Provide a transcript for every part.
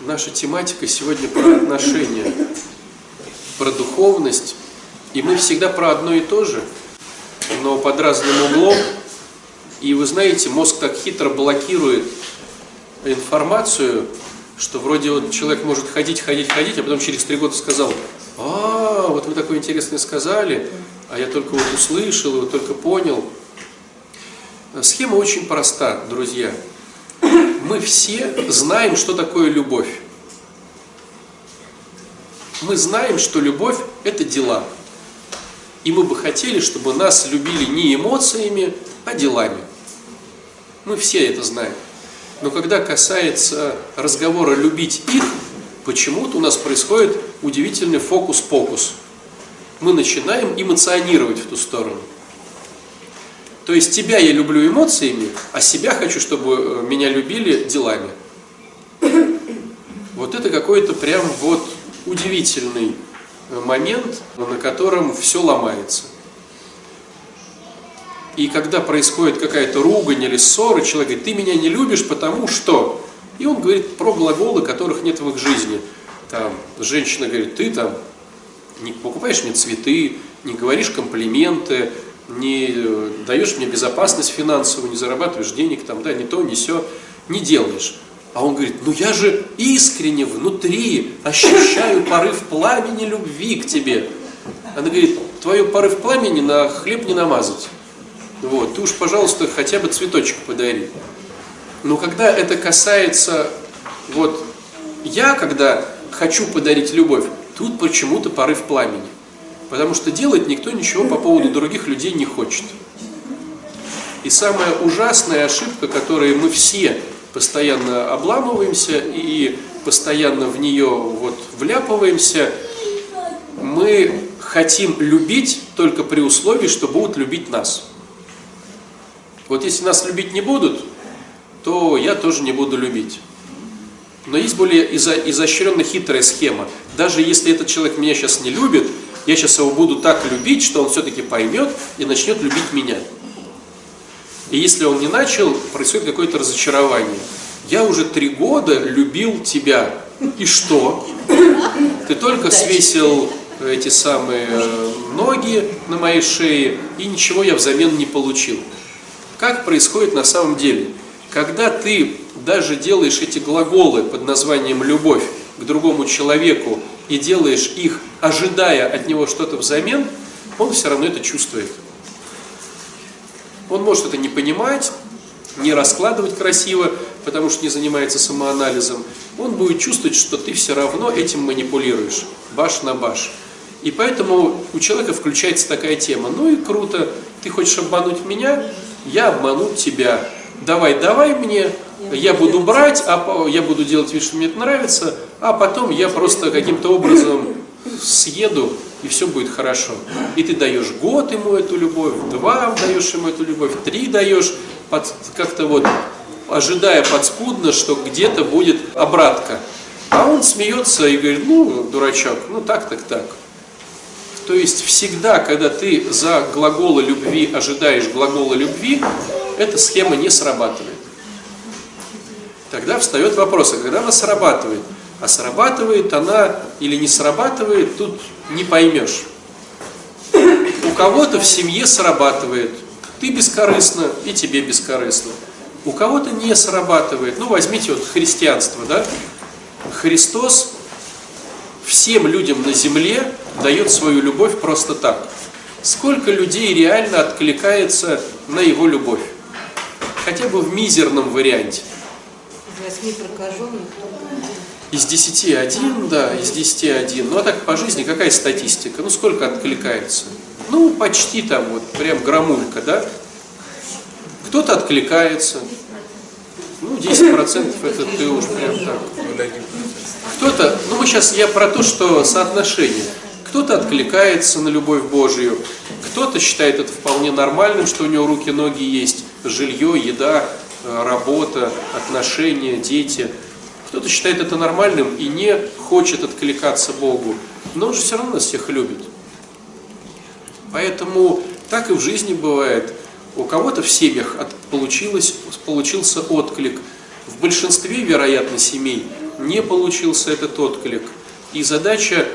Наша тематика сегодня про отношения, про духовность. И мы всегда про одно и то же, но под разным углом. И вы знаете, мозг так хитро блокирует информацию, что вроде вот человек может ходить, ходить, ходить, а потом через три года сказал, а, вот вы такое интересное сказали, а я только вот услышал, вот только понял. Схема очень проста, друзья. Мы все знаем, что такое любовь. Мы знаем, что любовь – это дела. И мы бы хотели, чтобы нас любили не эмоциями, а делами. Мы все это знаем. Но когда касается разговора любить их, почему-то у нас происходит удивительный фокус-покус. Мы начинаем эмоционировать в ту сторону. То есть тебя я люблю эмоциями, а себя хочу, чтобы э, меня любили делами. Вот это какой-то прям вот удивительный э, момент, на котором все ломается. И когда происходит какая-то ругань или ссора, человек говорит, ты меня не любишь, потому что... И он говорит про глаголы, которых нет в их жизни. Там, женщина говорит, ты там не покупаешь мне цветы, не говоришь комплименты, не э, даешь мне безопасность финансовую, не зарабатываешь денег, там, да, не то, не все, не делаешь. А он говорит, ну я же искренне внутри ощущаю порыв пламени любви к тебе. Она говорит, твое порыв пламени на хлеб не намазать. Вот, ты уж, пожалуйста, хотя бы цветочек подари. Но когда это касается, вот, я, когда хочу подарить любовь, тут почему-то порыв пламени. Потому что делать никто ничего по поводу других людей не хочет. И самая ужасная ошибка, которой мы все постоянно обламываемся и постоянно в нее вот вляпываемся, мы хотим любить только при условии, что будут любить нас. Вот если нас любить не будут, то я тоже не буду любить. Но есть более изощренная хитрая схема. Даже если этот человек меня сейчас не любит, я сейчас его буду так любить, что он все-таки поймет и начнет любить меня. И если он не начал, происходит какое-то разочарование. Я уже три года любил тебя. И что? Ты только свесил эти самые э, ноги на моей шее, и ничего я взамен не получил. Как происходит на самом деле? Когда ты даже делаешь эти глаголы под названием «любовь» к другому человеку и делаешь их, ожидая от него что-то взамен, он все равно это чувствует. Он может это не понимать, не раскладывать красиво, потому что не занимается самоанализом. Он будет чувствовать, что ты все равно этим манипулируешь, баш на баш. И поэтому у человека включается такая тема. Ну и круто, ты хочешь обмануть меня, я обману тебя. Давай, давай мне, я буду брать, а я буду делать вид, что мне это нравится, а потом я просто каким-то образом съеду, и все будет хорошо. И ты даешь год ему эту любовь, два даешь ему эту любовь, три даешь, как-то вот ожидая подспудно, что где-то будет обратка. А он смеется и говорит, ну, дурачок, ну так, так, так. То есть всегда, когда ты за глаголы любви ожидаешь глагола любви, эта схема не срабатывает. Тогда встает вопрос, а когда она срабатывает? А срабатывает она или не срабатывает, тут не поймешь. У кого-то в семье срабатывает, ты бескорыстно и тебе бескорыстно. У кого-то не срабатывает. Ну, возьмите вот христианство, да? Христос всем людям на земле дает свою любовь просто так. Сколько людей реально откликается на его любовь? Хотя бы в мизерном варианте восьми прокаженных из десяти один, да, из десяти один. Ну а так по жизни какая статистика? Ну сколько откликается? Ну почти там вот, прям громулька, да? Кто-то откликается. Ну 10% это ты уж прям так. Кто-то, ну мы сейчас, я про то, что соотношение. Кто-то откликается на любовь Божию, кто-то считает это вполне нормальным, что у него руки, ноги есть, жилье, еда, Э, работа, отношения, дети. Кто-то считает это нормальным и не хочет откликаться Богу, но он же все равно нас всех любит. Поэтому так и в жизни бывает. У кого-то в семьях от, получилось, получился отклик. В большинстве, вероятно, семей не получился этот отклик. И задача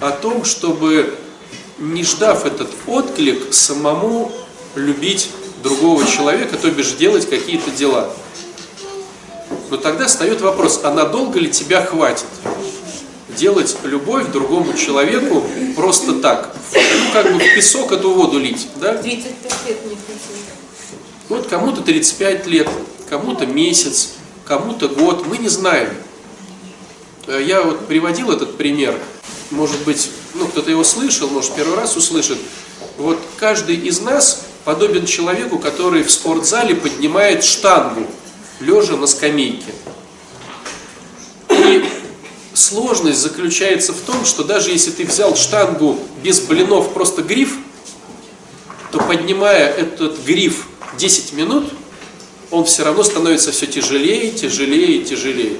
о том, чтобы, не ждав этот отклик, самому любить другого человека, то бишь делать какие-то дела. Но тогда встает вопрос, а надолго ли тебя хватит? Делать любовь другому человеку просто так. Ну, как бы в песок эту воду лить. Да? 35 лет не Вот кому-то 35 лет, кому-то месяц, кому-то год, мы не знаем. Э, я вот приводил этот пример, может быть, ну кто-то его слышал, может первый раз услышит. Вот каждый из нас подобен человеку, который в спортзале поднимает штангу, лежа на скамейке. И сложность заключается в том, что даже если ты взял штангу без блинов, просто гриф, то поднимая этот гриф 10 минут, он все равно становится все тяжелее, тяжелее, тяжелее.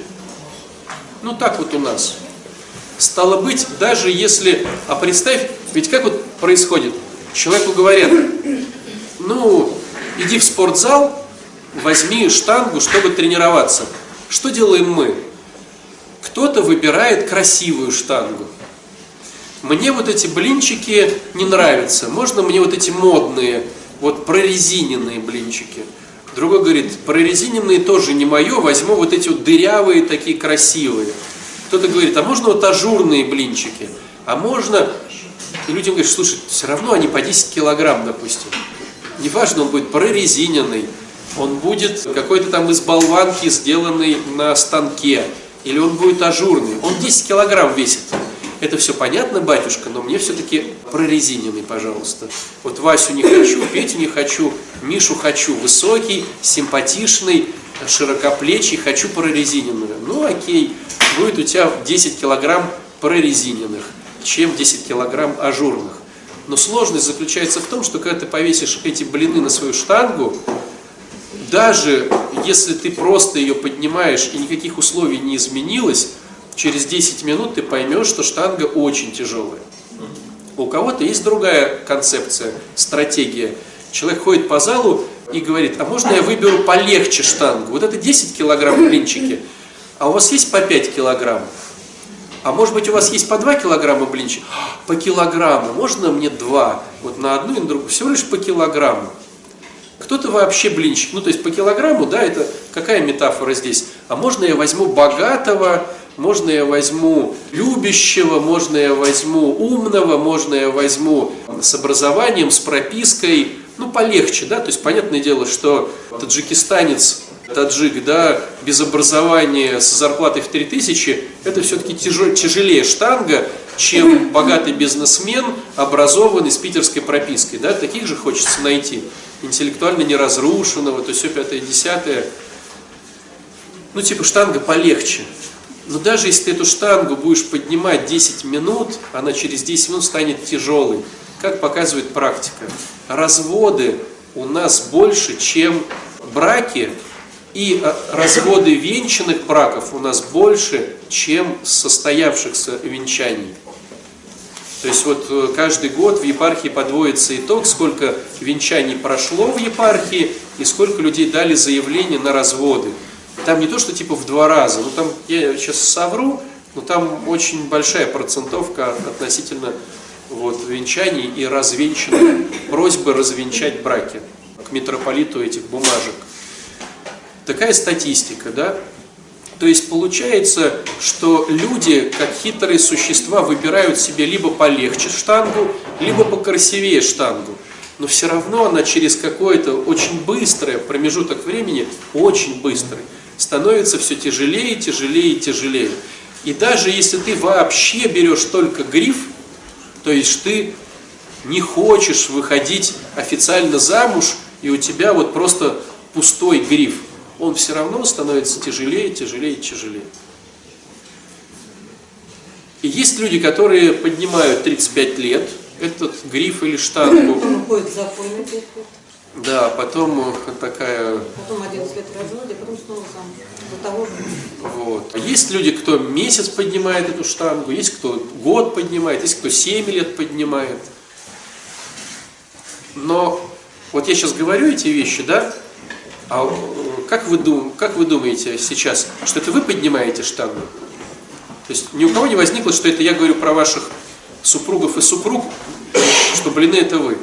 Ну так вот у нас. Стало быть, даже если, а представь, ведь как вот происходит? Человеку говорят, ну, иди в спортзал, возьми штангу, чтобы тренироваться. Что делаем мы? Кто-то выбирает красивую штангу. Мне вот эти блинчики не нравятся. Можно мне вот эти модные, вот прорезиненные блинчики. Другой говорит, прорезиненные тоже не мое, возьму вот эти вот дырявые, такие красивые. Кто-то говорит, а можно вот ажурные блинчики? А можно... И людям говорят, слушай, все равно они по 10 килограмм, допустим. Неважно, он будет прорезиненный, он будет какой-то там из болванки, сделанный на станке, или он будет ажурный. Он 10 килограмм весит. Это все понятно, батюшка, но мне все-таки прорезиненный, пожалуйста. Вот Васю не хочу, Петю не хочу, Мишу хочу. Высокий, симпатичный, широкоплечий, хочу прорезиненную. Ну окей, будет у тебя 10 килограмм прорезиненных, чем 10 килограмм ажурных. Но сложность заключается в том, что когда ты повесишь эти блины на свою штангу, даже если ты просто ее поднимаешь и никаких условий не изменилось, через 10 минут ты поймешь, что штанга очень тяжелая. У кого-то есть другая концепция, стратегия. Человек ходит по залу и говорит, а можно я выберу полегче штангу? Вот это 10 килограмм блинчики, а у вас есть по 5 килограмм? А может быть у вас есть по 2 килограмма блинчик? По килограмму, можно мне 2? Вот на одну и на другую, всего лишь по килограмму. Кто-то вообще блинчик, ну то есть по килограмму, да, это какая метафора здесь? А можно я возьму богатого, можно я возьму любящего, можно я возьму умного, можно я возьму с образованием, с пропиской, ну полегче, да, то есть понятное дело, что таджикистанец, таджик, да, без образования с зарплатой в 3000, это все-таки тяжелее штанга, чем богатый бизнесмен, образованный с питерской пропиской, да, таких же хочется найти, интеллектуально неразрушенного, то все пятое, десятое, ну типа штанга полегче, но даже если ты эту штангу будешь поднимать 10 минут, она через 10 минут станет тяжелой. Как показывает практика. Разводы у нас больше, чем браки, и э, разводы венчанных браков у нас больше, чем состоявшихся венчаний. То есть вот э, каждый год в епархии подводится итог, сколько венчаний прошло в епархии и сколько людей дали заявление на разводы. Там не то, что типа в два раза, ну там, я сейчас совру, но там очень большая процентовка относительно вот, венчаний и развенчанных, просьбы развенчать браки к митрополиту этих бумажек. Такая статистика, да? То есть получается, что люди, как хитрые существа, выбирают себе либо полегче штангу, либо покрасивее штангу. Но все равно она через какой-то очень быстрый промежуток времени, очень быстрый, становится все тяжелее, тяжелее, тяжелее. И даже если ты вообще берешь только гриф, то есть ты не хочешь выходить официально замуж, и у тебя вот просто пустой гриф, он все равно становится тяжелее, тяжелее, тяжелее. И есть люди, которые поднимают 35 лет этот гриф или штангу. Да, потом такая... Потом 11 лет разводе, потом снова замуж. До того же. Вот. Есть люди, кто месяц поднимает эту штангу, есть кто год поднимает, есть кто 7 лет поднимает. Но вот я сейчас говорю эти вещи, да, а как вы, дум, как вы думаете сейчас, что это вы поднимаете штангу? То есть ни у кого не возникло, что это я говорю про ваших супругов и супруг, что блины это вы.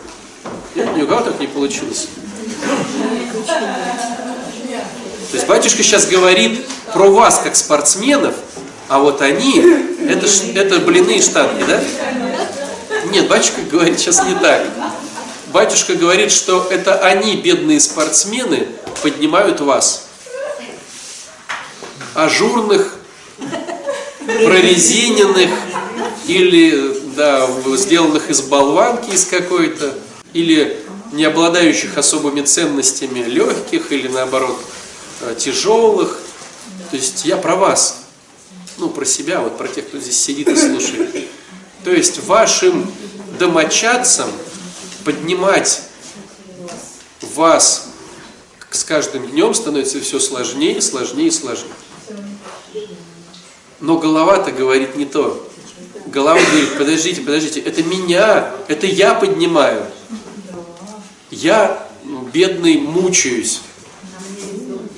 Нет, ни у кого так не получилось. То есть батюшка сейчас говорит про вас как спортсменов, а вот они, это, это блины и штанги, да? Нет, батюшка говорит сейчас не так. Батюшка говорит, что это они, бедные спортсмены, поднимают вас. Ажурных, прорезиненных или да, сделанных из болванки из какой-то, или не обладающих особыми ценностями легких или наоборот э, тяжелых. То есть я про вас, ну про себя, вот про тех, кто здесь сидит и слушает. То есть вашим домочадцам поднимать вас с каждым днем становится все сложнее, сложнее и сложнее. Но голова-то говорит не то. Голова говорит, подождите, подождите, это меня, это я поднимаю. Я, ну, бедный, мучаюсь.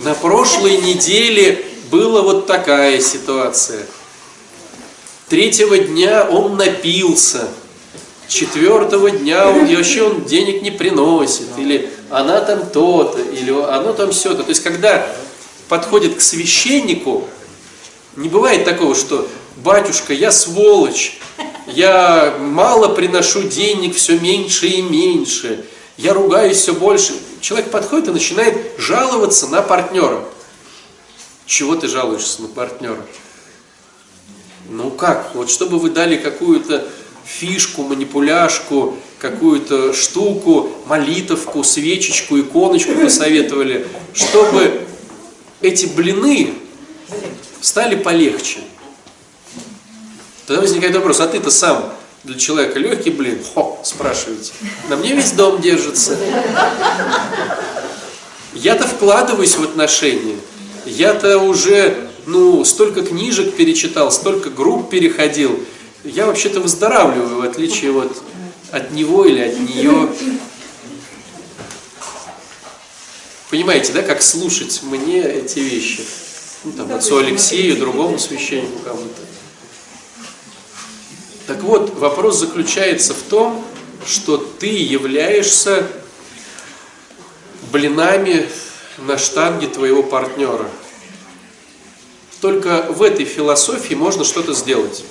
На прошлой неделе была вот такая ситуация. Третьего дня он напился – четвертого дня он, и вообще он денег не приносит, или она там то-то, или оно там все-то. То есть, когда подходит к священнику, не бывает такого, что батюшка, я сволочь, я мало приношу денег, все меньше и меньше, я ругаюсь все больше. Человек подходит и начинает жаловаться на партнера. Чего ты жалуешься на партнера? Ну как? Вот чтобы вы дали какую-то фишку, манипуляшку, какую-то штуку, молитовку, свечечку, иконочку посоветовали, чтобы эти блины стали полегче. Тогда возникает вопрос, а ты-то сам для человека легкий блин? Хо, спрашиваете. На мне весь дом держится. Я-то вкладываюсь в отношения. Я-то уже, ну, столько книжек перечитал, столько групп переходил я вообще-то выздоравливаю, в отличие вот от него или от нее. Понимаете, да, как слушать мне эти вещи? Ну, там, отцу Алексею, другому священнику кому-то. Так вот, вопрос заключается в том, что ты являешься блинами на штанге твоего партнера. Только в этой философии можно что-то сделать.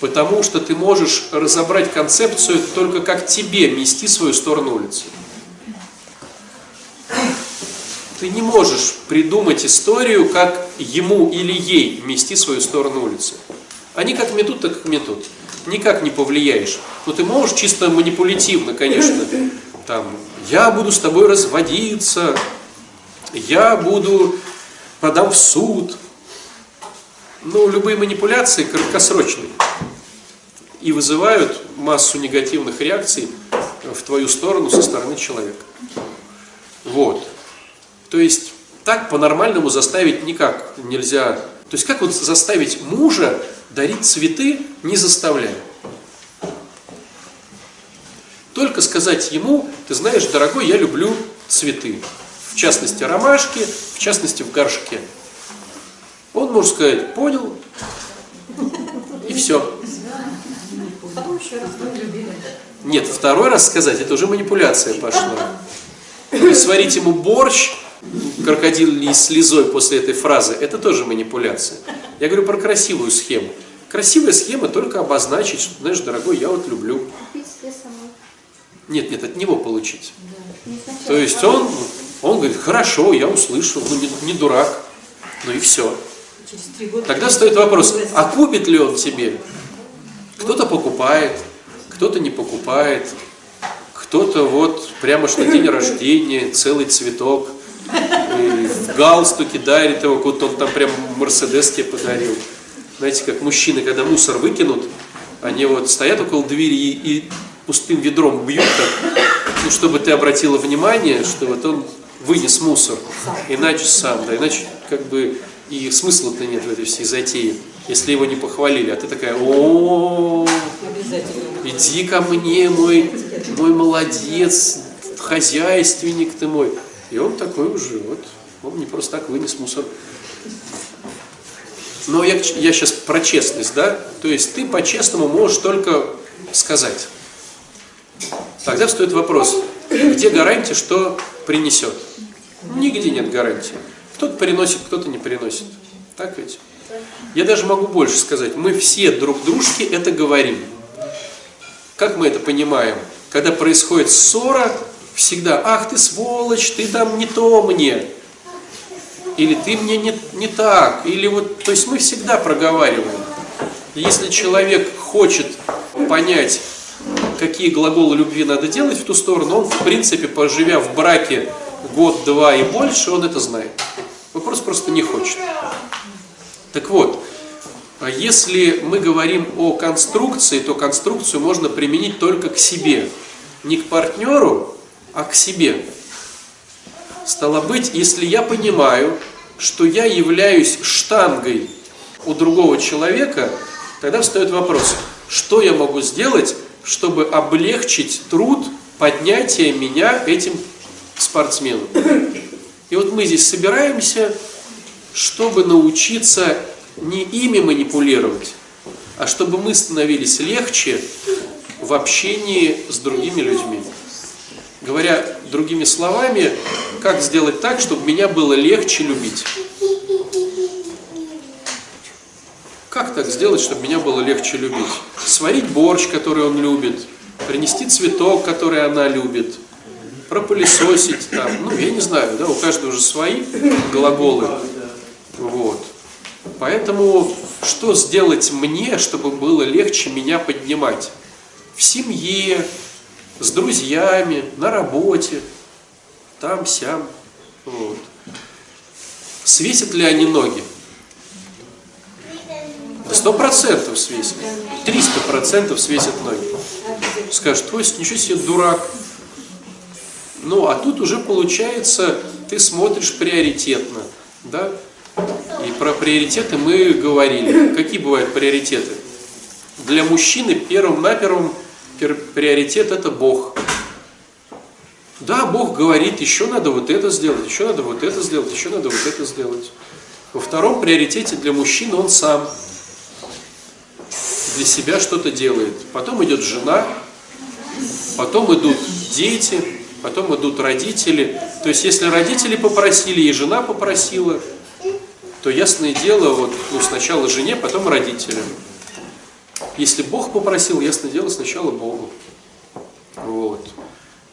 Потому что ты можешь разобрать концепцию только как тебе мести свою сторону улицы. Ты не можешь придумать историю, как ему или ей мести свою сторону улицы. Они как метут, так как метут. Никак не повлияешь. Но ты можешь чисто манипулятивно, конечно, там, я буду с тобой разводиться, я буду подам в суд. Ну, любые манипуляции краткосрочные и вызывают массу негативных реакций в твою сторону со стороны человека. Вот. То есть так по-нормальному заставить никак нельзя. То есть как вот заставить мужа дарить цветы, не заставляя. Только сказать ему, ты знаешь, дорогой, я люблю цветы. В частности, ромашки, в частности, в горшке. Он может сказать, понял, и все. Нет, второй раз сказать, это уже манипуляция пошла. И сварить ему борщ крокодилей слезой после этой фразы, это тоже манипуляция. Я говорю про красивую схему. Красивая схема только обозначить, что, знаешь, дорогой, я вот люблю. Нет, нет, от него получить. То есть он, он говорит, хорошо, я услышал, ну не, не дурак, ну и все. Тогда стоит вопрос, а купит ли он тебе? Кто-то покупает, кто-то не покупает, кто-то вот прямо что день рождения, целый цветок, в галстуке дарит его, вот он там прям Мерседес тебе подарил. Знаете, как мужчины, когда мусор выкинут, они вот стоят около двери и, пустым ведром бьют так, ну, чтобы ты обратила внимание, что вот он вынес мусор, иначе сам, да, иначе как бы и смысла-то нет в этой всей затее если его не похвалили, а ты такая, о, иди ко мне, мой, мой молодец, хозяйственник ты мой. И он такой уже вот Он не просто так вынес мусор. Но я, я сейчас про честность, да? То есть ты по-честному можешь только сказать. Тогда встает вопрос, где гарантия, что принесет? Нигде нет гарантии. Кто-то приносит, кто-то не приносит. Так ведь? Я даже могу больше сказать. Мы все друг дружке это говорим. Как мы это понимаем? Когда происходит ссора, всегда, ах ты сволочь, ты там не то мне. Или ты мне не, не так. Или вот, то есть мы всегда проговариваем. Если человек хочет понять, какие глаголы любви надо делать в ту сторону, он, в принципе, поживя в браке год, два и больше, он это знает. Вопрос просто не хочет. Так вот, если мы говорим о конструкции, то конструкцию можно применить только к себе. Не к партнеру, а к себе. Стало быть, если я понимаю, что я являюсь штангой у другого человека, тогда встает вопрос, что я могу сделать, чтобы облегчить труд поднятия меня этим спортсменом. И вот мы здесь собираемся, чтобы научиться не ими манипулировать, а чтобы мы становились легче в общении с другими людьми. Говоря другими словами, как сделать так, чтобы меня было легче любить. Как так сделать, чтобы меня было легче любить? Сварить борщ, который он любит, принести цветок, который она любит – пропылесосить там, ну, я не знаю, да, у каждого уже свои глаголы. Вот. Поэтому что сделать мне, чтобы было легче меня поднимать? В семье, с друзьями, на работе, там, сям. Вот. Свесят ли они ноги? Сто процентов свесят. Триста процентов свесят ноги. Скажут, ой, ничего себе дурак, ну, а тут уже получается, ты смотришь приоритетно, да? И про приоритеты мы говорили. Какие бывают приоритеты? Для мужчины первым на первом приоритет это Бог. Да, Бог говорит, еще надо вот это сделать, еще надо вот это сделать, еще надо вот это сделать. Во втором приоритете для мужчины он сам для себя что-то делает. Потом идет жена, потом идут дети, потом идут родители. То есть, если родители попросили и жена попросила, то ясное дело, вот, ну, сначала жене, потом родителям. Если Бог попросил, ясное дело, сначала Богу. Вот.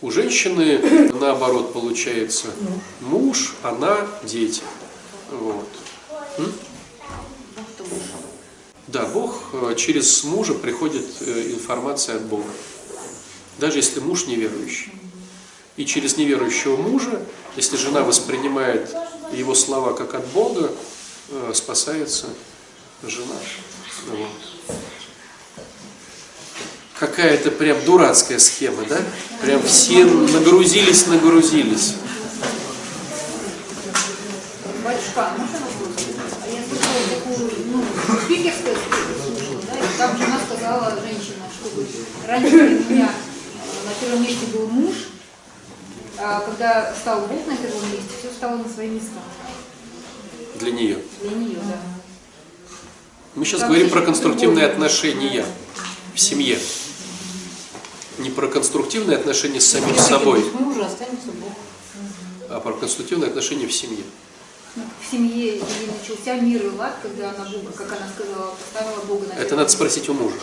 У женщины наоборот получается муж, она, дети. Вот. М? Да, Бог э, через мужа приходит э, информация от Бога. Даже если муж неверующий. И через неверующего мужа, если жена воспринимает его слова как от Бога, спасается жена. Вот. Какая-то прям дурацкая схема, да? Прям все нагрузились, нагрузились. Батюшка, а можно вопрос? А я ну, жена сказала, женщина, чтобы раньше у меня э, на первом месте был муж, а когда стал Бог на первом месте, все стало на свои места. Для нее. Для нее, да. Мы сейчас Как говорим про конструктивные отношения в семье. Не про конструктивные отношения с самим собой, мужа останется Бог. а про конструктивные отношения в семье. В семье ей начался мир и лад, когда она Бога, как она сказала, поставила Бога на Это надо спросить у мужа.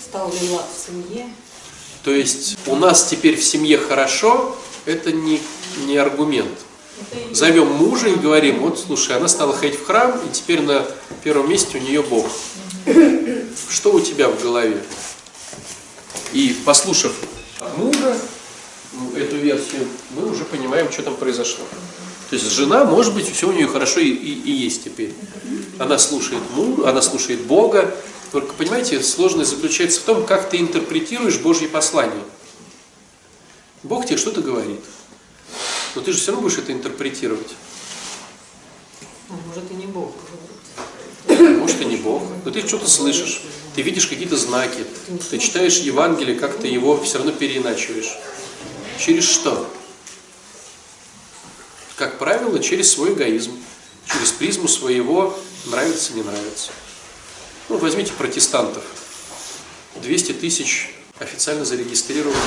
Стал ли лад в семье? То есть у нас теперь в семье хорошо, это не, не аргумент. Зовем мужа и говорим, вот слушай, она стала ходить в храм, и теперь на первом месте у нее Бог. Что у тебя в голове? И послушав мужа, ну, эту версию, мы уже понимаем, что там произошло. То есть жена, может быть, все у нее хорошо и, и- и есть теперь. Она слушает мужа, она слушает Бога. Только, понимаете, сложность заключается в том, как ты интерпретируешь Божье послание. Бог тебе что-то говорит. Но ты же все равно будешь это интерпретировать. А может и не Бог. Может, и не Бог, но ты что-то слышишь, ты видишь какие-то знаки, ты читаешь Евангелие, как ты его все равно переиначиваешь. Через что? Как правило, через свой эгоизм, через призму своего нравится, не нравится. Ну, возьмите протестантов. 200 тысяч официально зарегистрированных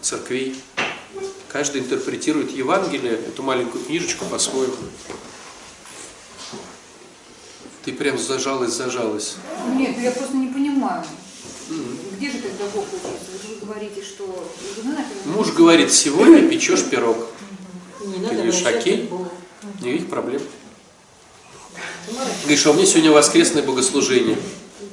церквей. Каждый интерпретирует Евангелие, эту маленькую книжечку по-своему. Ты прям зажалась, зажалась. Нет, я просто не понимаю. Где же тогда Бог учится? Вы говорите, что жена, Муж говорит, сегодня печешь пирог. Не Ты говоришь, окей. Никаких проблем. Говоришь, а у меня сегодня воскресное богослужение.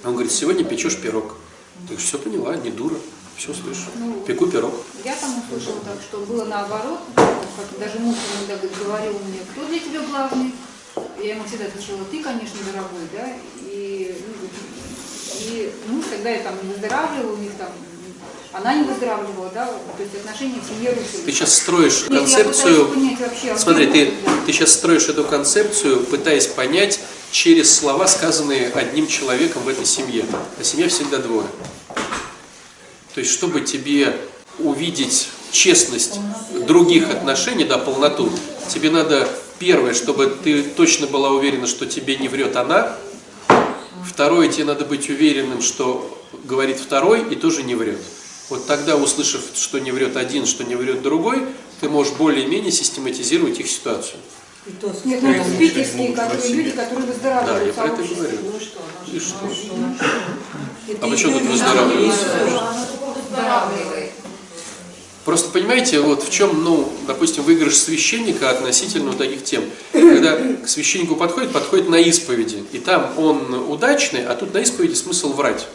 А Он говорит, сегодня печешь пирог. Ты говоришь, все поняла, не дура. Слышу. Ну, Пеку пирог. Я там услышала так, что было наоборот, как даже муж иногда говорил мне, кто для тебя главный? Я ему всегда отвечала, ты, конечно, дорогой, да, и, ну, и муж тогда я там не выздоравливал, у них там, она не выздоравливала, да, то есть отношения в семье рушились. Ты сейчас строишь Нет, концепцию. понять вообще, а Смотри, ты, тогда? ты сейчас строишь эту концепцию, пытаясь понять через слова, сказанные одним человеком в этой семье. А семья всегда двое. То есть, чтобы тебе увидеть честность других отношений, да, полноту, тебе надо, первое, чтобы ты точно была уверена, что тебе не врет она, второе, тебе надо быть уверенным, что говорит второй и тоже не врет. Вот тогда, услышав, что не врет один, что не врет другой, ты можешь более-менее систематизировать их ситуацию. И то Нет, ну это спикерские, которые, люди, которые Да, выздоравливают я в про это говорю. Ну и что? И что? И А почему тут выздоравливают? Просто понимаете, вот в чем, ну, допустим, выигрыш священника относительно таких тем. Когда к священнику подходит, подходит на исповеди, и там он удачный, а тут на исповеди смысл врать.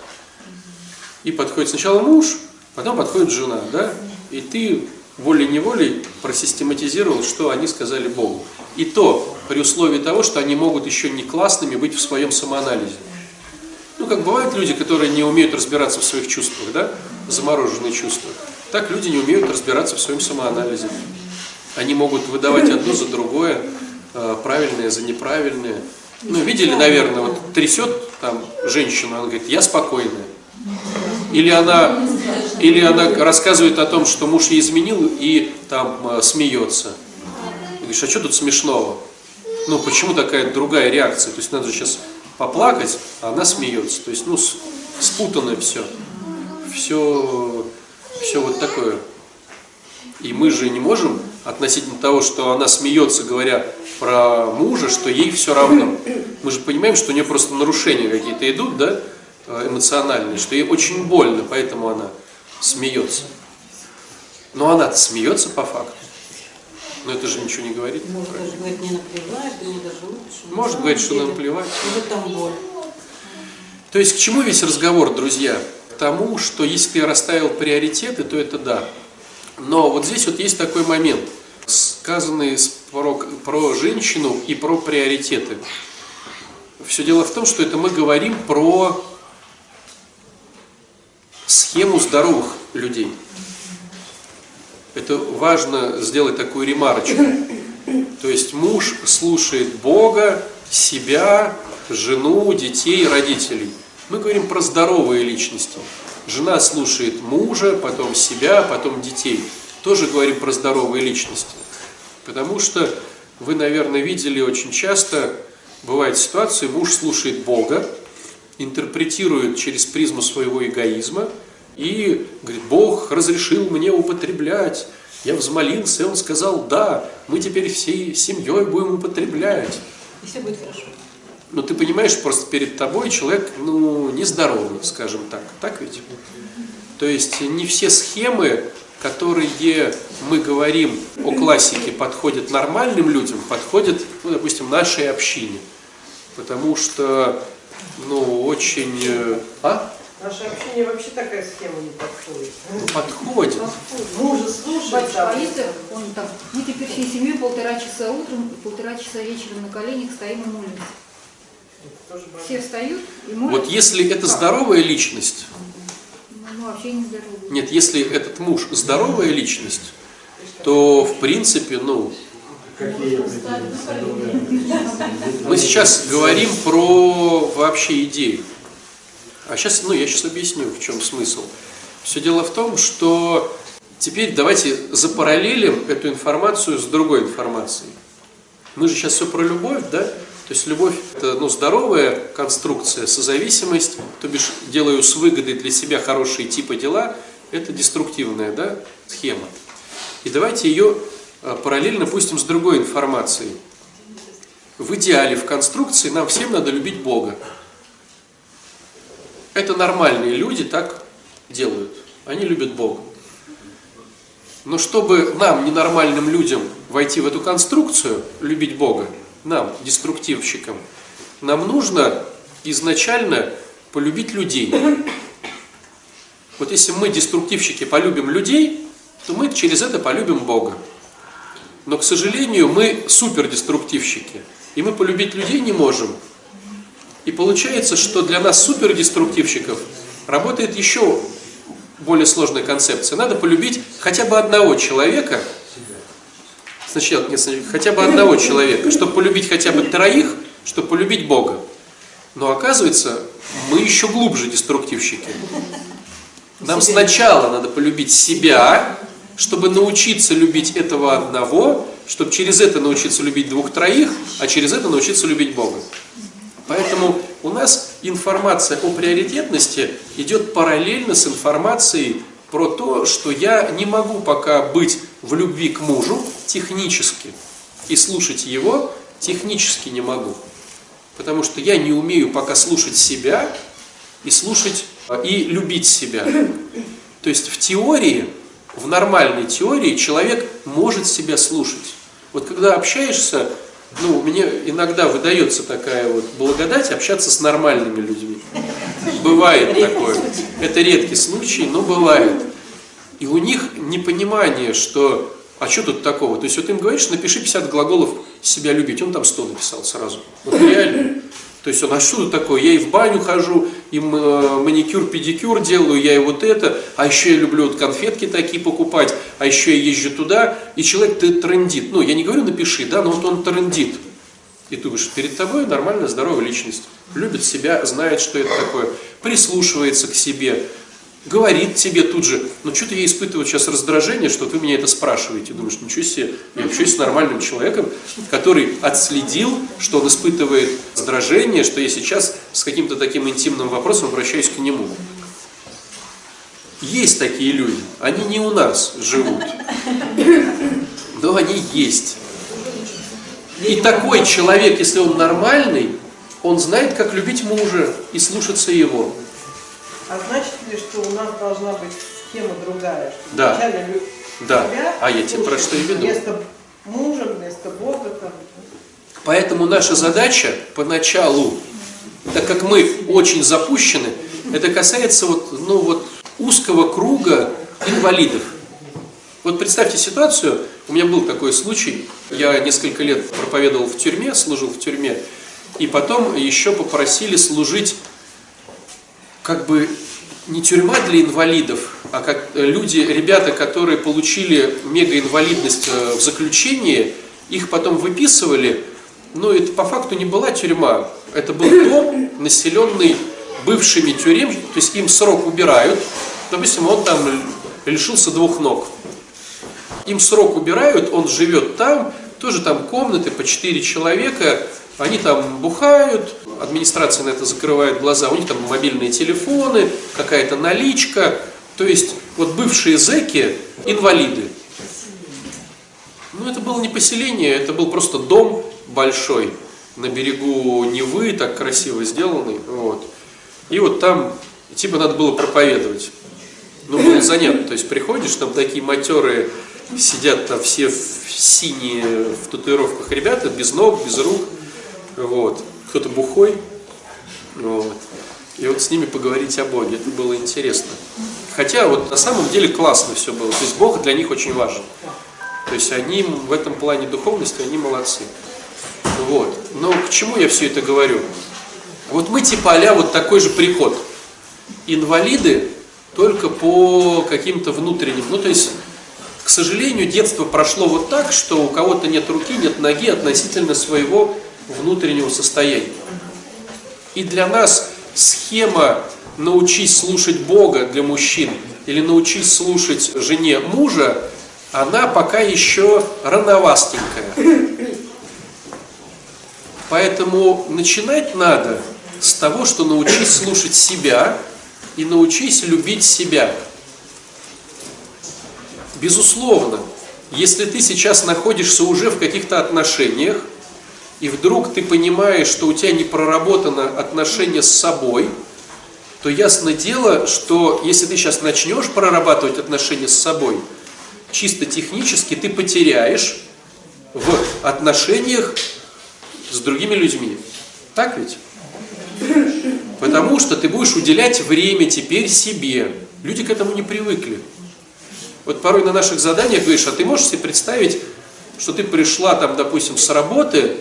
И подходит сначала муж, потом подходит жена, да? И ты волей-неволей просистематизировал, что они сказали Богу. И то при условии того, что они могут еще не классными быть в своем самоанализе. Ну, как бывают люди, которые не умеют разбираться в своих чувствах, да? Замороженные чувства. Так люди не умеют разбираться в своем самоанализе. Они могут выдавать одно за другое, э, правильное за неправильное. Ну, видели, наверное, вот трясет там женщина, она говорит, я спокойная. Или она, или она рассказывает о том, что муж ей изменил и там э, смеется. Ты говоришь, а что тут смешного? Ну, почему такая другая реакция? То есть надо же сейчас поплакать, а она смеется. То есть, ну, с- спутано все. Все, все вот такое. И мы же не можем относительно того, что она смеется, говоря про мужа, что ей все равно. Мы же понимаем, что у нее просто нарушения какие-то идут, да, э, эмоциональные, что ей очень больно, поэтому она смеется. Но она-то смеется по факту. Но это же ничего не говорит. Может даже говорить, не наплевать, мне даже лучше. Может говорить, что деле, наплевать. В этом боль. То есть к чему весь разговор, друзья? К тому, что если ты расставил приоритеты, то это да. Но вот здесь вот есть такой момент, сказанный про, про женщину и про приоритеты. Все дело в том, что это мы говорим про схему здоровых людей. Это важно сделать такую ремарочку. То есть муж слушает Бога, себя, жену, детей, родителей. Мы говорим про здоровые личности. Жена слушает мужа, потом себя, потом детей. Тоже говорим про здоровые личности. Потому что вы, наверное, видели очень часто, бывает ситуация, муж слушает Бога, интерпретирует через призму своего эгоизма и говорит, Бог разрешил мне употреблять. Я взмолился, и он сказал, да, мы теперь всей семьей будем употреблять. И все будет хорошо. Но ты понимаешь, просто перед тобой человек, ну, нездоровый, скажем так. Так ведь? То есть не все схемы, которые мы говорим о классике, подходят нормальным людям, подходят, ну, допустим, нашей общине. Потому что, ну, очень... э, А? Наше общение вообще такая схема не подходит. Ну, подходит. Мужа Батюшка, а если он там, мы теперь всей семьей полтора часа утром и полтора часа вечером на коленях стоим и молимся. Все встают и молятся. Вот если это здоровая личность, Ну, ну, вообще не здоровые. нет, если этот муж здоровая личность, то в принципе, ну, мы сейчас говорим про вообще идею. А сейчас, ну, я сейчас объясню, в чем смысл. Все дело в том, что теперь давайте запараллелим эту информацию с другой информацией. Мы же сейчас все про любовь, да? То есть любовь – это ну, здоровая конструкция, созависимость, то бишь делаю с выгодой для себя хорошие типа дела, это деструктивная да, схема. И давайте ее а, параллельно пустим с другой информацией. В идеале, в конструкции нам всем надо любить Бога. Это нормальные люди так делают. Они любят Бога. Но чтобы нам, ненормальным людям, войти в эту конструкцию, любить Бога, нам, деструктивщикам, нам нужно изначально полюбить людей. Вот если мы, деструктивщики, полюбим людей, то мы через это полюбим Бога. Но, к сожалению, мы супердеструктивщики, и мы полюбить людей не можем. И получается, что для нас супердеструктивщиков работает еще более сложная концепция. Надо полюбить хотя бы одного человека, сначала, нет, хотя бы одного человека, чтобы полюбить хотя бы троих, чтобы полюбить Бога. Но оказывается, мы еще глубже деструктивщики. Нам сначала надо полюбить себя, чтобы научиться любить этого одного, чтобы через это научиться любить двух-троих, а через это научиться любить Бога. Поэтому у нас информация о приоритетности идет параллельно с информацией про то, что я не могу пока быть в любви к мужу технически и слушать его технически не могу. Потому что я не умею пока слушать себя и слушать и любить себя. То есть в теории, в нормальной теории человек может себя слушать. Вот когда общаешься ну, мне иногда выдается такая вот благодать общаться с нормальными людьми. Бывает такое. Это редкий случай, но бывает. И у них непонимание, что а что тут такого? То есть вот им говоришь, напиши 50 глаголов себя любить, он там 100 написал сразу. Вот реально. То есть он, а что такое? Я и в баню хожу, и маникюр, педикюр делаю, я и вот это, а еще я люблю вот конфетки такие покупать, а еще я езжу туда, и человек ты трендит. Ну, я не говорю напиши, да, но вот он трендит. И ты думаешь, перед тобой нормальная, здоровая личность. Любит себя, знает, что это такое, прислушивается к себе, говорит тебе тут же, ну что-то я испытываю сейчас раздражение, что вы меня это спрашиваете. Думаешь, ничего себе, я общаюсь с нормальным человеком, который отследил, что он испытывает раздражение, что я сейчас с каким-то таким интимным вопросом обращаюсь к нему. Есть такие люди, они не у нас живут, но они есть. И такой человек, если он нормальный, он знает, как любить мужа и слушаться его. А значит ли, что у нас должна быть схема другая? Что Да. вначале Да. себя А я тебе про что и веду. Вместо мужа, вместо Бога. Там. Поэтому наша задача поначалу, так как мы очень запущены, это касается вот, ну вот узкого круга инвалидов. Вот представьте ситуацию, у меня был такой случай, я несколько лет проповедовал в тюрьме, служил в тюрьме, и потом еще попросили служить как бы не тюрьма для инвалидов, а как э, люди, ребята, которые получили мегаинвалидность э, в заключении, их потом выписывали, но это по факту не была тюрьма, это был дом, населенный бывшими тюремщиками, то есть им срок убирают, допустим, он там лишился двух ног. Им срок убирают, он живет там, тоже там комнаты по 4 человека, они там бухают, администрация на это закрывает глаза, у них там мобильные телефоны, какая-то наличка. То есть вот бывшие зэки – инвалиды. Ну это было не поселение, это был просто дом большой на берегу Невы, так красиво сделанный. Вот. И вот там типа надо было проповедовать. Ну, было занятно. То есть приходишь, там такие матерые сидят там все в синие в татуировках ребята, без ног, без рук. Вот. Кто-то бухой. Вот. И вот с ними поговорить о Боге. Это было интересно. Хотя вот на самом деле классно все было. То есть Бог для них очень важен. То есть они в этом плане духовности, они молодцы. Вот. Но к чему я все это говорю? Вот мы типа а вот такой же приход. Инвалиды только по каким-то внутренним. Ну, то есть, к сожалению, детство прошло вот так, что у кого-то нет руки, нет ноги относительно своего внутреннего состояния. И для нас схема «научись слушать Бога» для мужчин или «научись слушать жене мужа», она пока еще рановастенькая. Поэтому начинать надо с того, что научись слушать себя и научись любить себя. Безусловно, если ты сейчас находишься уже в каких-то отношениях, и вдруг ты понимаешь, что у тебя не проработано отношение с собой, то ясно дело, что если ты сейчас начнешь прорабатывать отношения с собой, чисто технически ты потеряешь в отношениях с другими людьми. Так ведь? Потому что ты будешь уделять время теперь себе. Люди к этому не привыкли. Вот порой на наших заданиях говоришь, а ты можешь себе представить, что ты пришла там, допустим, с работы,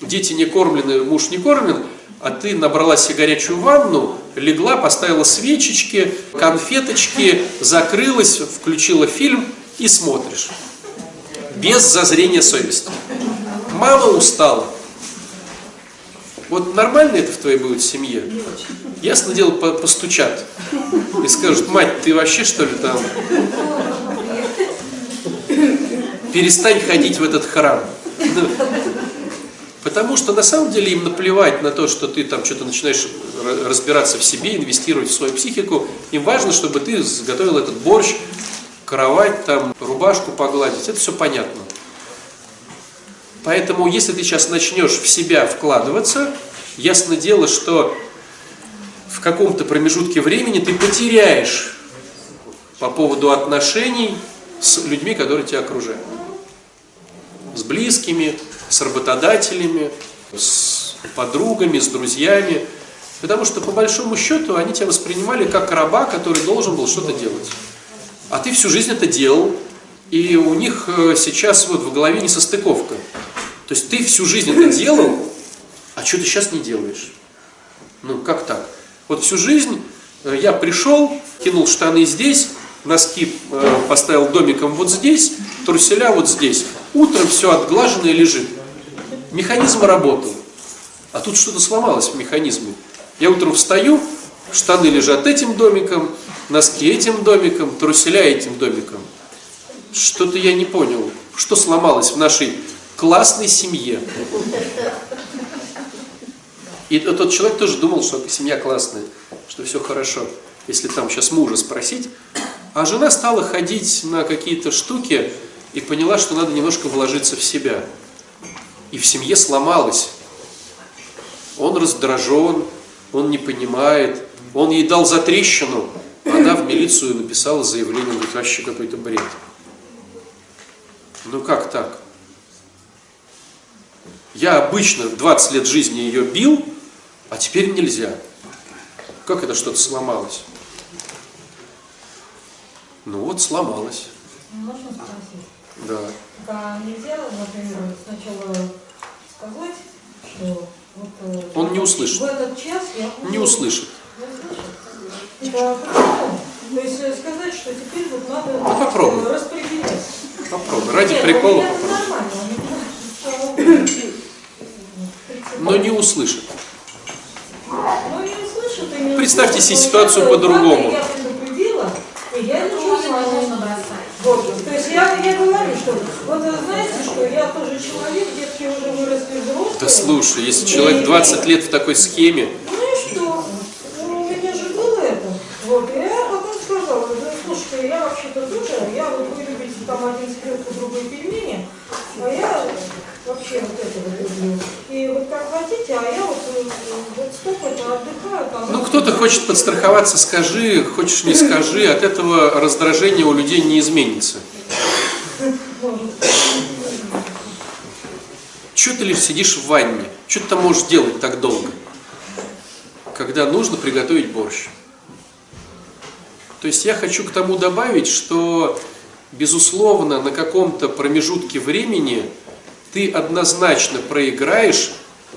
дети не кормлены, муж не кормлен, а ты набрала себе горячую ванну, легла, поставила свечечки, конфеточки, закрылась, включила фильм и смотришь. Без зазрения совести. Мама устала. Вот нормально это в твоей будет семье? Ясно дело, по постучат. И скажут, мать, ты вообще что ли там? Перестань ходить в этот храм. Потому что на самом деле им наплевать на то, что ты там что-то начинаешь разбираться в себе, инвестировать в свою психику. Им важно, чтобы ты сготовил этот борщ, кровать, там, рубашку погладить. Это все понятно. Поэтому, если ты сейчас начнешь в себя вкладываться, ясно дело, что в каком-то промежутке времени ты потеряешь по поводу отношений с людьми, которые тебя окружают. С близкими, с работодателями, с подругами, с друзьями. Потому что по большому счету они тебя воспринимали как раба, который должен был что-то делать. А ты всю жизнь это делал, и у них э, сейчас вот в голове несостыковка. То есть ты всю жизнь это делал, а что ты сейчас не делаешь? Ну, как так? Вот всю жизнь э, я пришел, кинул штаны здесь, носки э, поставил домиком вот здесь, труселя вот здесь. Утром все отглаженное лежит. Механизм работал. А тут что-то сломалось в механизме. Я утром встаю, штаны лежат этим домиком, носки этим домиком, труселя этим домиком. Что-то я не понял. Что сломалось в нашей классной семье? И тот человек тоже думал, что семья классная, что все хорошо. Если там сейчас мужа спросить. А жена стала ходить на какие-то штуки и поняла, что надо немножко вложиться в себя. И в семье сломалась. Он раздражен, он не понимает, он ей дал затрещину, она в милицию написала заявление, говорит, вообще какой-то бред. Ну как так? Я обычно 20 лет жизни ее бил, а теперь нельзя. Как это что-то сломалось? Ну вот сломалось. Можно спросить? Да. А нельзя, например, сначала сказать, что вот, э, Он не услышит. в этот час я буду... Не услышит. Не услышит? То есть э, сказать, что теперь вот надо Ну, попробуй. распределять. Попробуй. Ради Нет, прикола ну, это попробуй. Но не услышит. Ну, не услышит и не Представьте себе но ситуацию по-другому. Я предупредила, и я не могу. бросать. Вот, то есть я, я говорю, что вот вы знаете, что я тоже человек, детки уже выросли взрослые. Да слушай, если человек 20 лет в такой схеме, Ну и что? Ну, у меня же было это. Вот, и я потом сказала, ну, слушайте, я вообще-то тоже, я вот вы любите там один селедку, другой пельмени, а я вообще вот это вот люблю. И вот как хотите, а я вот, э, вот столько-то отдыхаю. Там, ну кто-то хочет подстраховаться, скажи, хочешь не скажи, от этого раздражение у людей не изменится. Чего ты лишь сидишь в ванне? Что ты там можешь делать так долго? Когда нужно приготовить борщ. То есть я хочу к тому добавить, что, безусловно, на каком-то промежутке времени ты однозначно проиграешь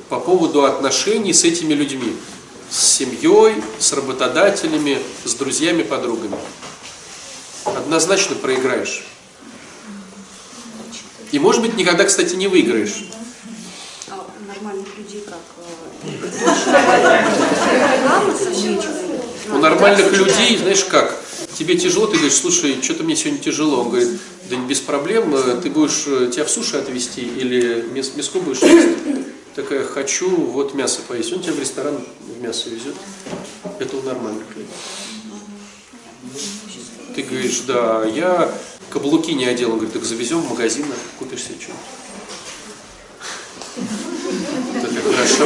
по поводу отношений с этими людьми. С семьей, с работодателями, с друзьями, подругами. Однозначно проиграешь. И, может быть, никогда, кстати, не выиграешь. А нормальных людей как? У нормальных людей, знаешь как, тебе тяжело, ты говоришь, слушай, что-то мне сегодня тяжело. Он говорит, да без проблем, э, ты будешь, э, тебя в суши отвезти или мес- мяско будешь есть? такая, хочу вот мясо поесть. Он тебя в ресторан в мясо везет. Это у нормальных людей. Ты говоришь, да, я каблуки не одел. Он говорит, так завезем в магазин, купишь себе что-нибудь. Хорошо.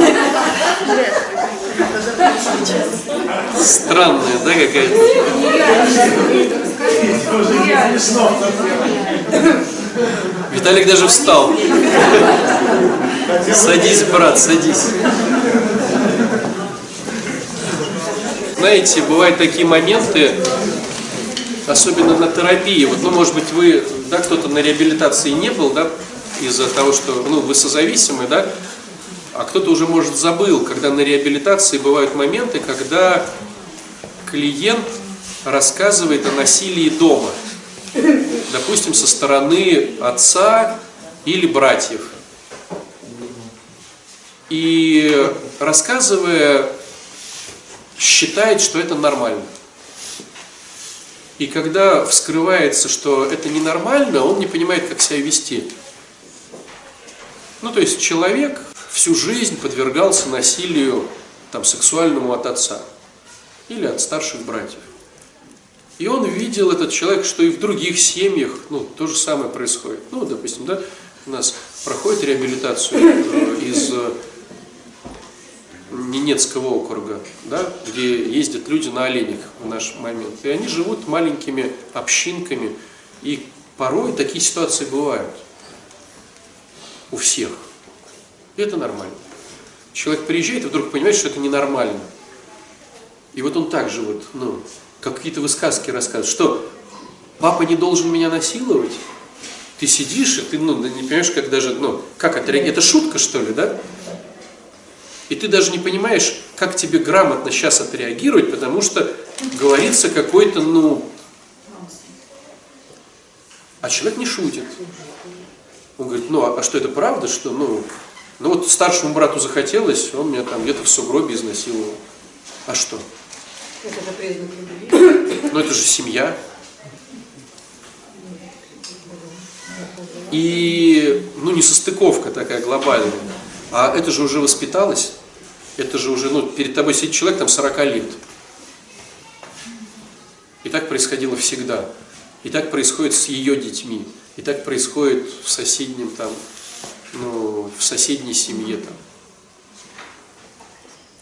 Странная, да, какая-то? Виталик даже встал. Садись, брат, садись. Знаете, бывают такие моменты, особенно на терапии. Вот, ну, может быть, вы, да, кто-то на реабилитации не был, да, из-за того, что, ну, вы созависимы, да, а кто-то уже, может, забыл, когда на реабилитации бывают моменты, когда клиент рассказывает о насилии дома. Допустим, со стороны отца или братьев. И рассказывая, считает, что это нормально. И когда вскрывается, что это ненормально, он не понимает, как себя вести. Ну, то есть человек всю жизнь подвергался насилию там, сексуальному от отца или от старших братьев. И он видел, этот человек, что и в других семьях ну, то же самое происходит. Ну, допустим, да, у нас проходит реабилитацию э, из э, Ненецкого округа, да, где ездят люди на оленях в наш момент. И они живут маленькими общинками. И порой такие ситуации бывают у всех. Это нормально. Человек приезжает и вдруг понимает, что это ненормально. И вот он так же вот, ну, как какие-то высказки рассказывает, что папа не должен меня насиловать. Ты сидишь, и ты ну, не понимаешь, как даже, ну, как это, это шутка, что ли, да? И ты даже не понимаешь, как тебе грамотно сейчас отреагировать, потому что говорится какой-то, ну... А человек не шутит. Он говорит, ну, а, а что это правда, что, ну, ну вот старшему брату захотелось, он меня там где-то в сугробе изнасиловал. А что? Это же признак любви. Ну это же семья. И, ну, не состыковка такая глобальная, а это же уже воспиталось, это же уже, ну, перед тобой сидит человек там 40 лет. И так происходило всегда. И так происходит с ее детьми. И так происходит в соседнем там, ну, в соседней семье там.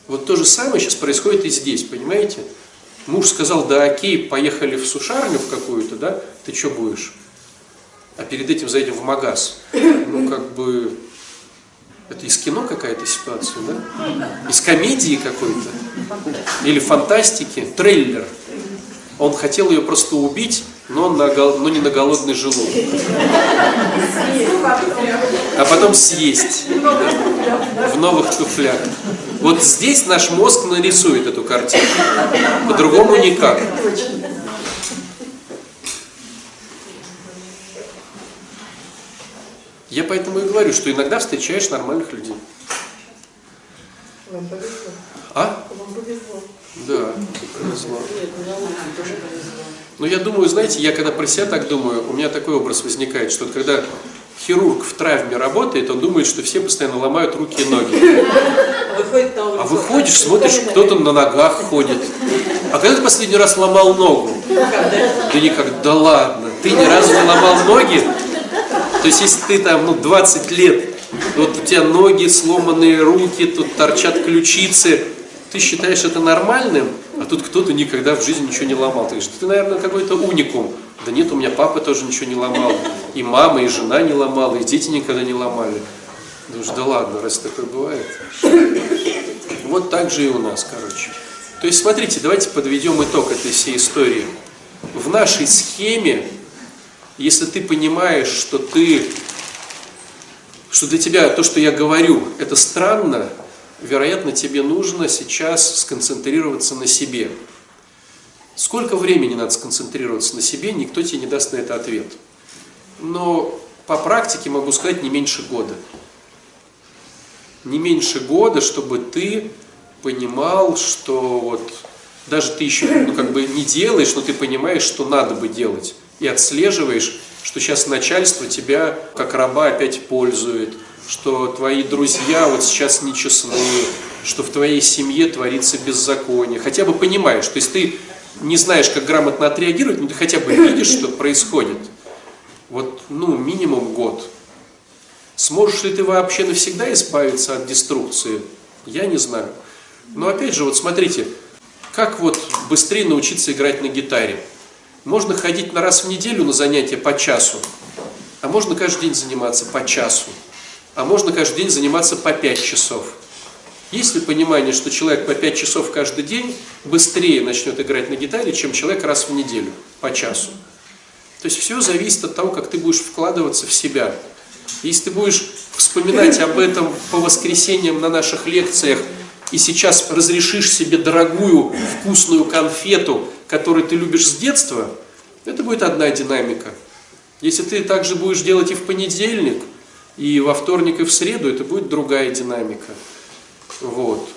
Вот то же самое сейчас происходит и здесь, понимаете? Муж сказал, да окей, поехали в сушарню в какую-то, да, ты что будешь? А перед этим заедем в магаз. Ну, как бы, это из кино какая-то ситуация, да? Из комедии какой-то? Или фантастики? Трейлер. Он хотел ее просто убить, но, на, но не на голодный желудок. А потом съесть. В новых туфлях. Вот здесь наш мозг нарисует эту картину. По-другому никак. Я поэтому и говорю, что иногда встречаешь нормальных людей. Вам повезло. А? Вам повезло. Да, повезло. Но я думаю, знаете, я когда про себя так думаю, у меня такой образ возникает, что когда хирург в травме работает, он думает, что все постоянно ломают руки и ноги. На улицу. А выходишь, смотришь, кто-то на ногах ходит. А когда ты последний раз ломал ногу? Да никак, да ладно. Ты ни разу не ломал ноги? То есть, если ты там, ну, 20 лет, вот у тебя ноги, сломанные руки, тут торчат ключицы, ты считаешь это нормальным, а тут кто-то никогда в жизни ничего не ломал. Ты говоришь, ты, наверное, какой-то уникум. Да нет, у меня папа тоже ничего не ломал. И мама, и жена не ломала, и дети никогда не ломали. Думаешь, да ладно, раз такое бывает. Вот так же и у нас, короче. То есть, смотрите, давайте подведем итог этой всей истории. В нашей схеме, если ты понимаешь, что ты, что для тебя то, что я говорю, это странно, вероятно, тебе нужно сейчас сконцентрироваться на себе. Сколько времени надо сконцентрироваться на себе, никто тебе не даст на это ответ. Но по практике могу сказать не меньше года. Не меньше года, чтобы ты понимал, что вот даже ты еще ну, как бы не делаешь, но ты понимаешь, что надо бы делать. И отслеживаешь, что сейчас начальство тебя как раба опять пользует, что твои друзья вот сейчас нечестны, что в твоей семье творится беззаконие. Хотя бы понимаешь, то есть ты не знаешь, как грамотно отреагировать, но ты хотя бы видишь, что происходит. Вот, ну, минимум год. Сможешь ли ты вообще навсегда избавиться от деструкции? Я не знаю. Но опять же, вот смотрите, как вот быстрее научиться играть на гитаре? Можно ходить на раз в неделю на занятия по часу, а можно каждый день заниматься по часу, а можно каждый день заниматься по пять часов. Есть ли понимание, что человек по пять часов каждый день быстрее начнет играть на гитаре, чем человек раз в неделю по часу? То есть все зависит от того, как ты будешь вкладываться в себя. Если ты будешь вспоминать об этом по воскресеньям на наших лекциях и сейчас разрешишь себе дорогую вкусную конфету, которую ты любишь с детства, это будет одна динамика. Если ты также будешь делать и в понедельник, и во вторник, и в среду, это будет другая динамика. Вот.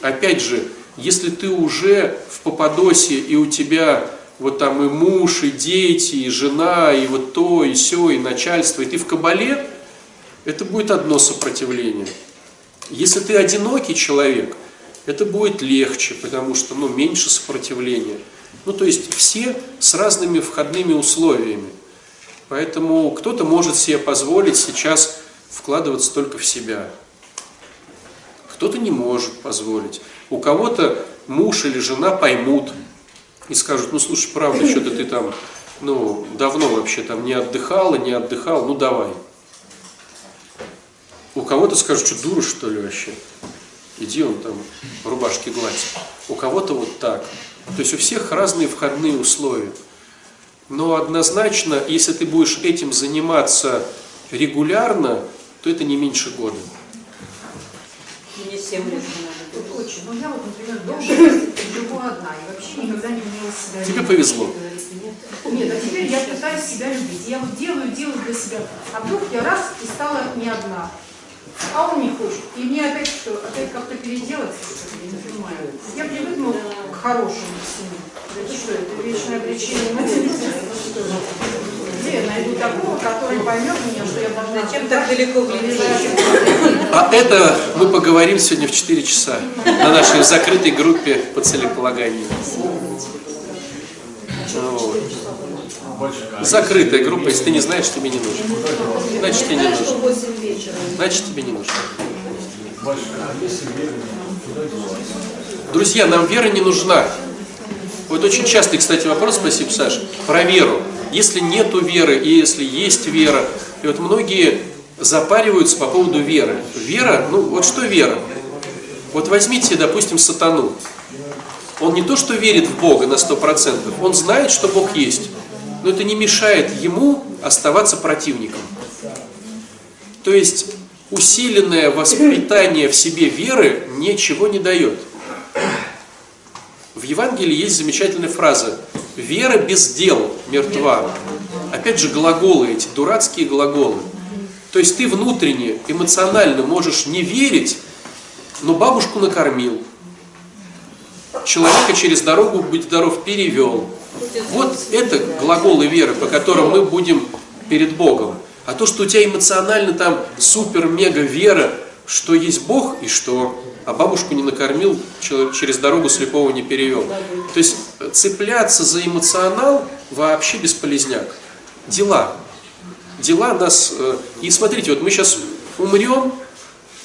Опять же, если ты уже в Пападосе, и у тебя вот там и муж, и дети, и жена, и вот то, и все, и начальство, и ты в кабале, это будет одно сопротивление. Если ты одинокий человек, это будет легче, потому что ну, меньше сопротивления. Ну, то есть все с разными входными условиями. Поэтому кто-то может себе позволить сейчас вкладываться только в себя. Кто-то не может позволить. У кого-то муж или жена поймут и скажут, ну слушай, правда, что-то ты там, ну, давно вообще там не отдыхала, не отдыхал, ну давай. У кого-то скажут, что дура что ли вообще? Иди он там рубашки гладь. У кого-то вот так. То есть у всех разные входные условия. Но однозначно, если ты будешь этим заниматься регулярно, то это не меньше года. Мне 7 лет надо. Очень. Ну я вот, например, долго живу одна и вообще никогда не умела себя Тебе повезло. Нет, а теперь я пытаюсь себя любить. Я вот делаю, делаю для себя. А вдруг я раз и стала не одна. А он не хочет. И мне опять что? Опять как-то переделаться? Я не понимаю. Я привыкну к хорошему всему. Это что, это вечное обречение на Где я найду такого, который поймет меня, что я должна... Зачем так далеко глядеть? А это мы поговорим сегодня в 4 часа на нашей закрытой группе по целеполаганию. Вот. Закрытая группа, если ты не знаешь, тебе не нужно. Значит, тебе не нужно. 8 вечера. Значит, тебе не нужно. Друзья, нам вера не нужна. Вот очень частый, кстати, вопрос, спасибо, Саш, про веру. Если нету веры и если есть вера, и вот многие запариваются по поводу веры. Вера, ну вот что вера? Вот возьмите, допустим, сатану. Он не то, что верит в Бога на 100%, он знает, что Бог есть. Но это не мешает ему оставаться противником. То есть усиленное воспитание в себе веры ничего не дает. В Евангелии есть замечательная фраза «Вера без дел мертва». Опять же глаголы эти, дурацкие глаголы. То есть ты внутренне, эмоционально можешь не верить, но бабушку накормил. Человека через дорогу, быть здоров, перевел. Вот это глаголы веры, по которым мы будем перед Богом. А то, что у тебя эмоционально там супер-мега вера, что есть Бог и что, а бабушку не накормил, через дорогу слепого не перевел. То есть цепляться за эмоционал вообще бесполезняк. Дела. Дела нас... э, И смотрите, вот мы сейчас умрем,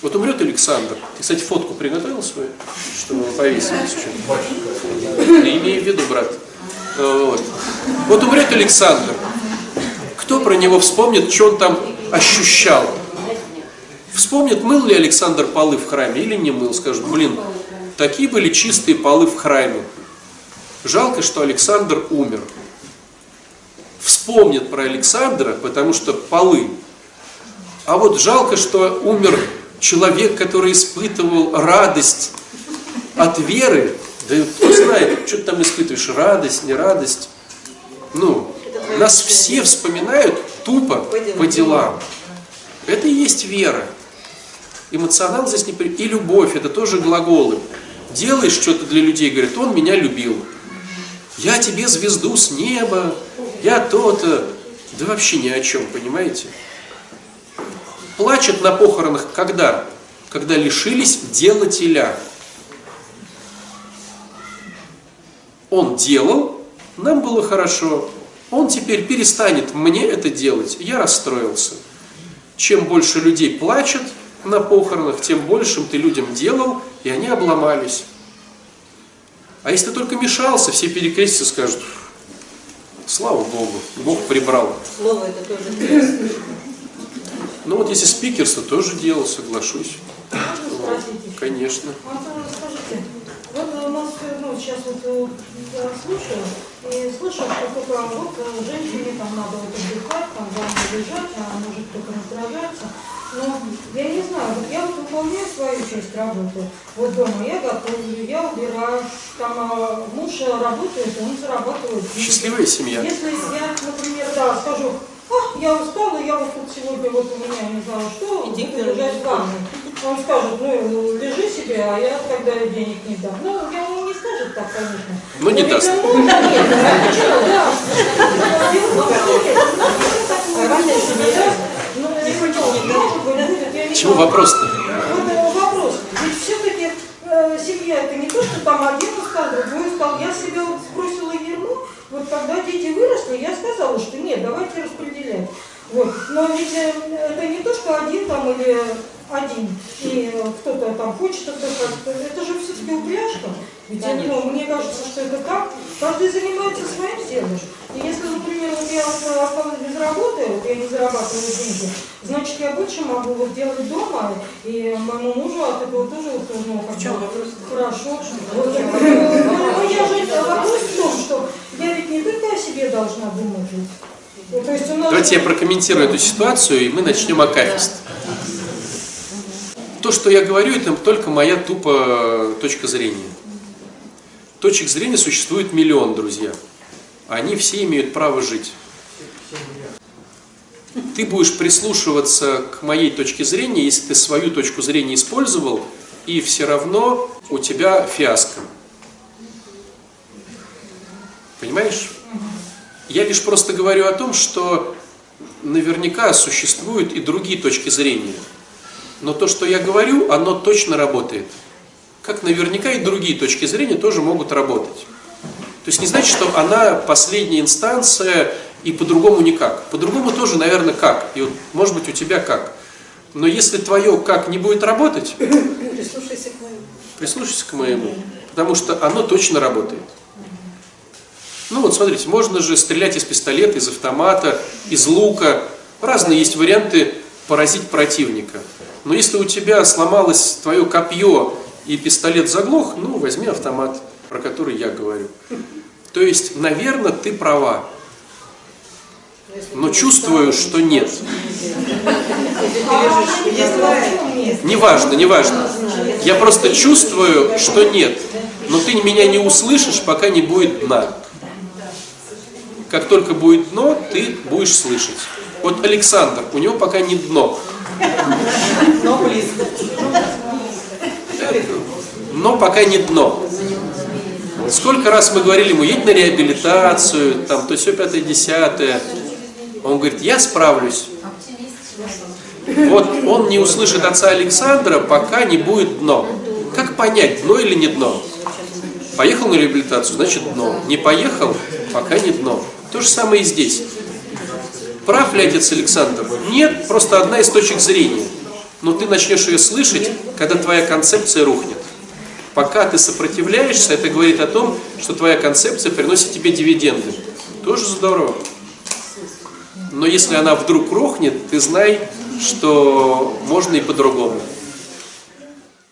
вот умрет Александр. Ты, кстати, фотку приготовил свою, чтобы повесить? Не имею в виду, брат. Вот. вот умрет Александр. Кто про него вспомнит, что он там ощущал? Вспомнит, мыл ли Александр полы в храме или не мыл. Скажет, блин, такие были чистые полы в храме. Жалко, что Александр умер. Вспомнит про Александра, потому что полы. А вот жалко, что умер человек, который испытывал радость от веры. Да кто знает, что ты там испытываешь, радость, не радость. Ну, нас все вспоминают тупо по делам. Это и есть вера. Эмоционал здесь не. И любовь, это тоже глаголы. Делаешь что-то для людей, говорит, он меня любил. Я тебе звезду с неба, я то-то. Да вообще ни о чем, понимаете? Плачут на похоронах когда? Когда лишились делателя. Он делал, нам было хорошо. Он теперь перестанет мне это делать. Я расстроился. Чем больше людей плачут на похоронах, тем большим ты людям делал, и они обломались. А если ты только мешался, все перекрестятся и скажут, слава Богу, Бог прибрал. Слово это тоже интересно. Ну вот если спикерство тоже делал, соглашусь. Еще? Конечно. Антон, скажите, вот у нас, ну, сейчас вот э, я слушаю, и слышу, что только вот э, женщине там надо вот отдыхать, там дома лежать, а мужик только раздражается. Но я не знаю, вот я вот выполняю свою часть работы. Вот дома я готовлю, я убираю, там а, муж работает, он зарабатывает. Счастливая семья. Если я, например, да, скажу, а, я устала, я вот тут сегодня вот у меня не знаю что, Иди буду лежать в ванной. Он скажет, ну, лежи себе, а я тогда денег не дам. Ну, я ему не скажет так, конечно. Ну, не даст. ну, нет, ну, да, ну, знаю. вопрос-то? Вот э, вопрос. Ведь все-таки э, семья это не то, что там один устал, другой устал. Я себя вот сбросила вот когда дети выросли, я сказала, что нет, давайте распределять. Вот. Но ведь э, это не то, что один там или один, и э, кто-то там хочет отдыхать. Это же все-таки упряжка. Ведь ну, мне кажется, что это так. Каждый занимается своим делом. И если, например, вот я вот осталась без работы, вот я не зарабатываю деньги, значит, я больше могу вот делать дома, и моему мужу от этого тоже вот, ну, как бы, хорошо. Вот, э, ну, я же, вопрос в том, что я ведь не только о себе должна думать. Ну, то есть у нас Давайте я прокомментирую эту ситуацию, и мы начнем акафист. То, что я говорю, это только моя тупо точка зрения. Точек зрения существует миллион, друзья. Они все имеют право жить. Ты будешь прислушиваться к моей точке зрения, если ты свою точку зрения использовал, и все равно у тебя фиаско. Понимаешь? Я лишь просто говорю о том, что наверняка существуют и другие точки зрения. Но то, что я говорю, оно точно работает. Как наверняка и другие точки зрения тоже могут работать. То есть не значит, что она последняя инстанция и по-другому никак. По-другому тоже, наверное, как. И вот, может быть, у тебя как. Но если твое как не будет работать, Прислушайся к моему. прислушайся к моему. Потому что оно точно работает. Ну вот смотрите, можно же стрелять из пистолета, из автомата, из лука. Разные есть варианты поразить противника. Но если у тебя сломалось твое копье и пистолет заглох, ну возьми автомат, про который я говорю. То есть, наверное, ты права. Но чувствую, что нет. Неважно, неважно. Я просто чувствую, что нет. Но ты меня не услышишь, пока не будет дна. Как только будет дно, ты будешь слышать. Вот Александр, у него пока не дно. Но близко. Но пока не дно. Сколько раз мы говорили ему, едь на реабилитацию, там, то все пятое, десятое. Он говорит, я справлюсь. Вот он не услышит отца Александра, пока не будет дно. Как понять, дно или не дно? Поехал на реабилитацию, значит дно. Не поехал, пока не дно. То же самое и здесь. Прав ли отец Александр? Нет, просто одна из точек зрения. Но ты начнешь ее слышать, когда твоя концепция рухнет. Пока ты сопротивляешься, это говорит о том, что твоя концепция приносит тебе дивиденды. Тоже здорово. Но если она вдруг рухнет, ты знай, что можно и по-другому.